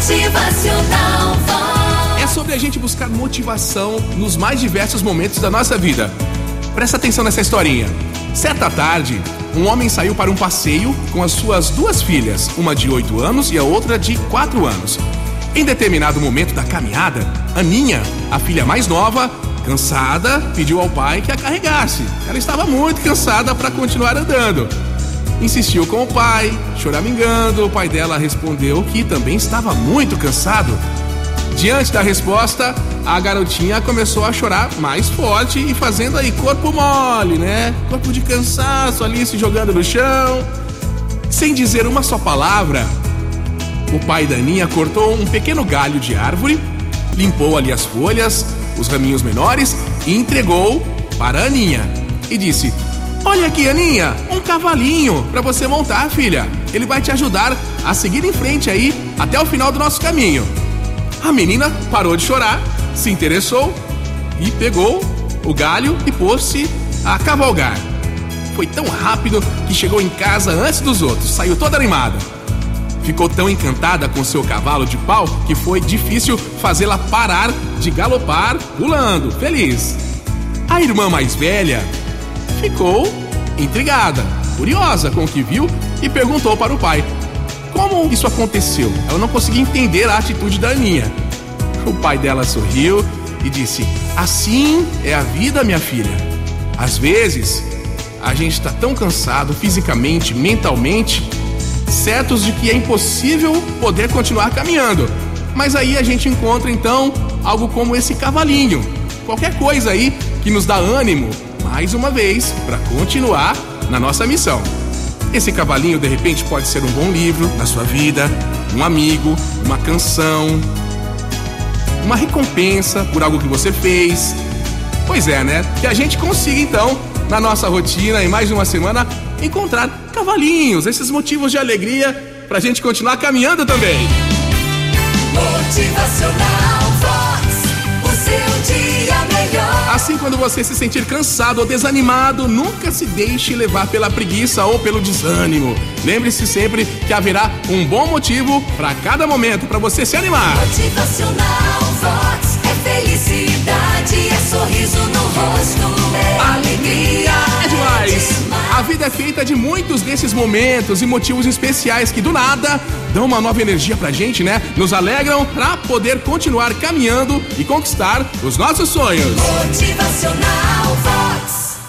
Motivacional Vox. É sobre a gente buscar motivação nos mais diversos momentos da nossa vida. Presta atenção nessa historinha. Certa tarde, um homem saiu para um passeio com as suas duas filhas, uma de 8 anos e a outra de 4 anos. Em determinado momento da caminhada, Aninha, a filha mais nova, cansada, pediu ao pai que a carregasse. Ela estava muito cansada para continuar andando. Insistiu com o pai, choramingando. O pai dela respondeu que também estava muito cansado. Diante da resposta, a garotinha começou a chorar mais forte e fazendo aí corpo mole, né? Corpo de cansaço ali se jogando no chão. Sem dizer uma só palavra, o pai da Aninha cortou um pequeno galho de árvore, limpou ali as folhas, os raminhos menores e entregou para a Aninha. E disse: Olha aqui, Aninha, um cavalinho para você montar, filha. Ele vai te ajudar a seguir em frente aí até o final do nosso caminho. A menina parou de chorar, se interessou e pegou o galho e pôs-se a cavalgar. Foi tão rápido que chegou em casa antes dos outros, saiu toda animada. Ficou tão encantada com seu cavalo de pau que foi difícil fazê-la parar de galopar, pulando, feliz. A irmã mais velha ficou intrigada, curiosa com o que viu e perguntou para o pai: Como isso aconteceu? Ela não conseguia entender a atitude da Aninha. O pai dela sorriu e disse: Assim é a vida, minha filha. Às vezes, a gente está tão cansado fisicamente, mentalmente, certos de que é impossível poder continuar caminhando. Mas aí a gente encontra então algo como esse cavalinho, qualquer coisa aí que nos dá ânimo, mais uma vez, para continuar na nossa missão. Esse cavalinho de repente pode ser um bom livro na sua vida, um amigo, uma canção, uma recompensa por algo que você fez. Pois é, né? Que a gente consiga então, na nossa rotina, em mais uma semana, encontrar cavalinhos, esses motivos de alegria pra gente continuar caminhando também. Motivacional Vox. O seu dia quando você se sentir cansado ou desanimado, nunca se deixe levar pela preguiça ou pelo desânimo. Lembre-se sempre que haverá um bom motivo para cada momento para você se animar. Motivacional Vox. É felicidade, é sorriso no rosto. Feita de muitos desses momentos e motivos especiais que do nada dão uma nova energia pra gente, né? Nos alegram pra poder continuar caminhando e conquistar os nossos sonhos. Motivacional.